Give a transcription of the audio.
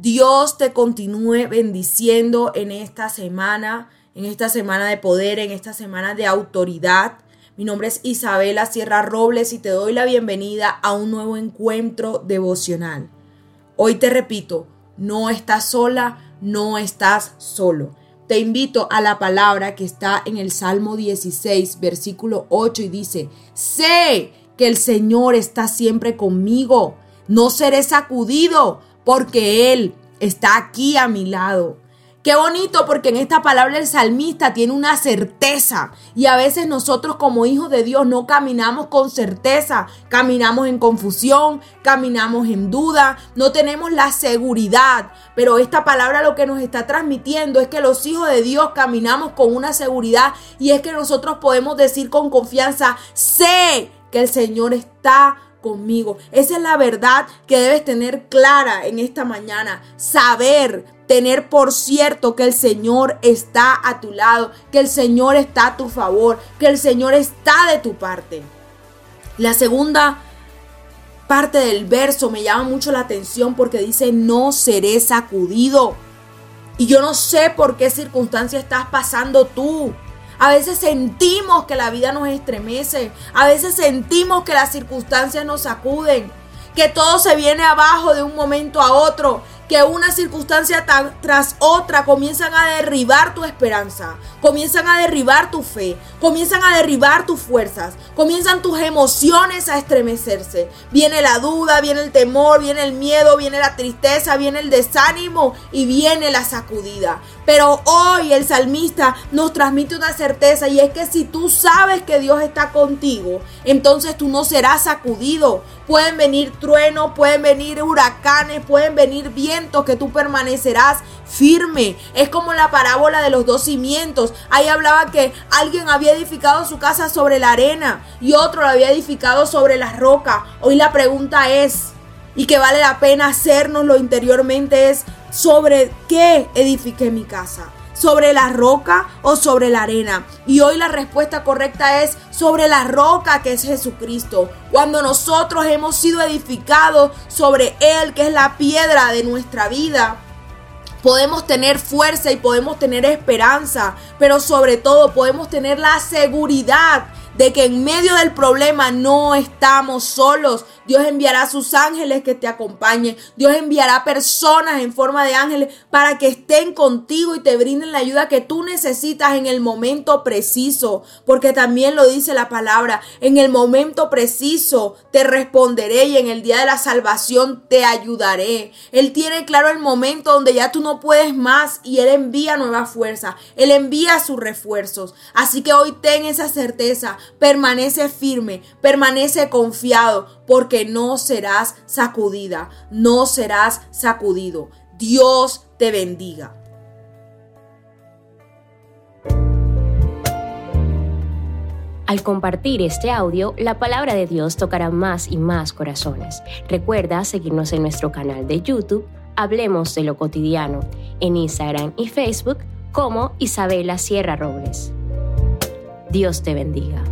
Dios te continúe bendiciendo en esta semana, en esta semana de poder, en esta semana de autoridad. Mi nombre es Isabela Sierra Robles y te doy la bienvenida a un nuevo encuentro devocional. Hoy te repito, no estás sola, no estás solo. Te invito a la palabra que está en el Salmo 16, versículo 8 y dice, sé que el Señor está siempre conmigo. No seré sacudido porque Él está aquí a mi lado. Qué bonito porque en esta palabra el salmista tiene una certeza y a veces nosotros como hijos de Dios no caminamos con certeza, caminamos en confusión, caminamos en duda, no tenemos la seguridad, pero esta palabra lo que nos está transmitiendo es que los hijos de Dios caminamos con una seguridad y es que nosotros podemos decir con confianza, sé que el Señor está conmigo. Esa es la verdad que debes tener clara en esta mañana. Saber, tener por cierto que el Señor está a tu lado, que el Señor está a tu favor, que el Señor está de tu parte. La segunda parte del verso me llama mucho la atención porque dice, no seré sacudido. Y yo no sé por qué circunstancia estás pasando tú. A veces sentimos que la vida nos estremece. A veces sentimos que las circunstancias nos sacuden. Que todo se viene abajo de un momento a otro que una circunstancia tras otra comienzan a derribar tu esperanza, comienzan a derribar tu fe, comienzan a derribar tus fuerzas, comienzan tus emociones a estremecerse. Viene la duda, viene el temor, viene el miedo, viene la tristeza, viene el desánimo y viene la sacudida. Pero hoy el salmista nos transmite una certeza y es que si tú sabes que Dios está contigo, entonces tú no serás sacudido. Pueden venir truenos, pueden venir huracanes, pueden venir vientos que tú permanecerás firme. Es como la parábola de los dos cimientos. Ahí hablaba que alguien había edificado su casa sobre la arena y otro lo había edificado sobre la roca. Hoy la pregunta es, y que vale la pena hacernoslo interiormente es, ¿sobre qué edifiqué mi casa? ¿Sobre la roca o sobre la arena? Y hoy la respuesta correcta es sobre la roca que es Jesucristo. Cuando nosotros hemos sido edificados sobre Él, que es la piedra de nuestra vida, podemos tener fuerza y podemos tener esperanza, pero sobre todo podemos tener la seguridad de que en medio del problema no estamos solos. Dios enviará sus ángeles que te acompañen. Dios enviará personas en forma de ángeles para que estén contigo y te brinden la ayuda que tú necesitas en el momento preciso. Porque también lo dice la palabra, en el momento preciso te responderé y en el día de la salvación te ayudaré. Él tiene claro el momento donde ya tú no puedes más y Él envía nueva fuerza. Él envía sus refuerzos. Así que hoy ten esa certeza permanece firme, permanece confiado, porque no serás sacudida, no serás sacudido. Dios te bendiga. Al compartir este audio, la palabra de Dios tocará más y más corazones. Recuerda seguirnos en nuestro canal de YouTube, Hablemos de lo cotidiano, en Instagram y Facebook como Isabela Sierra Robles. Dios te bendiga.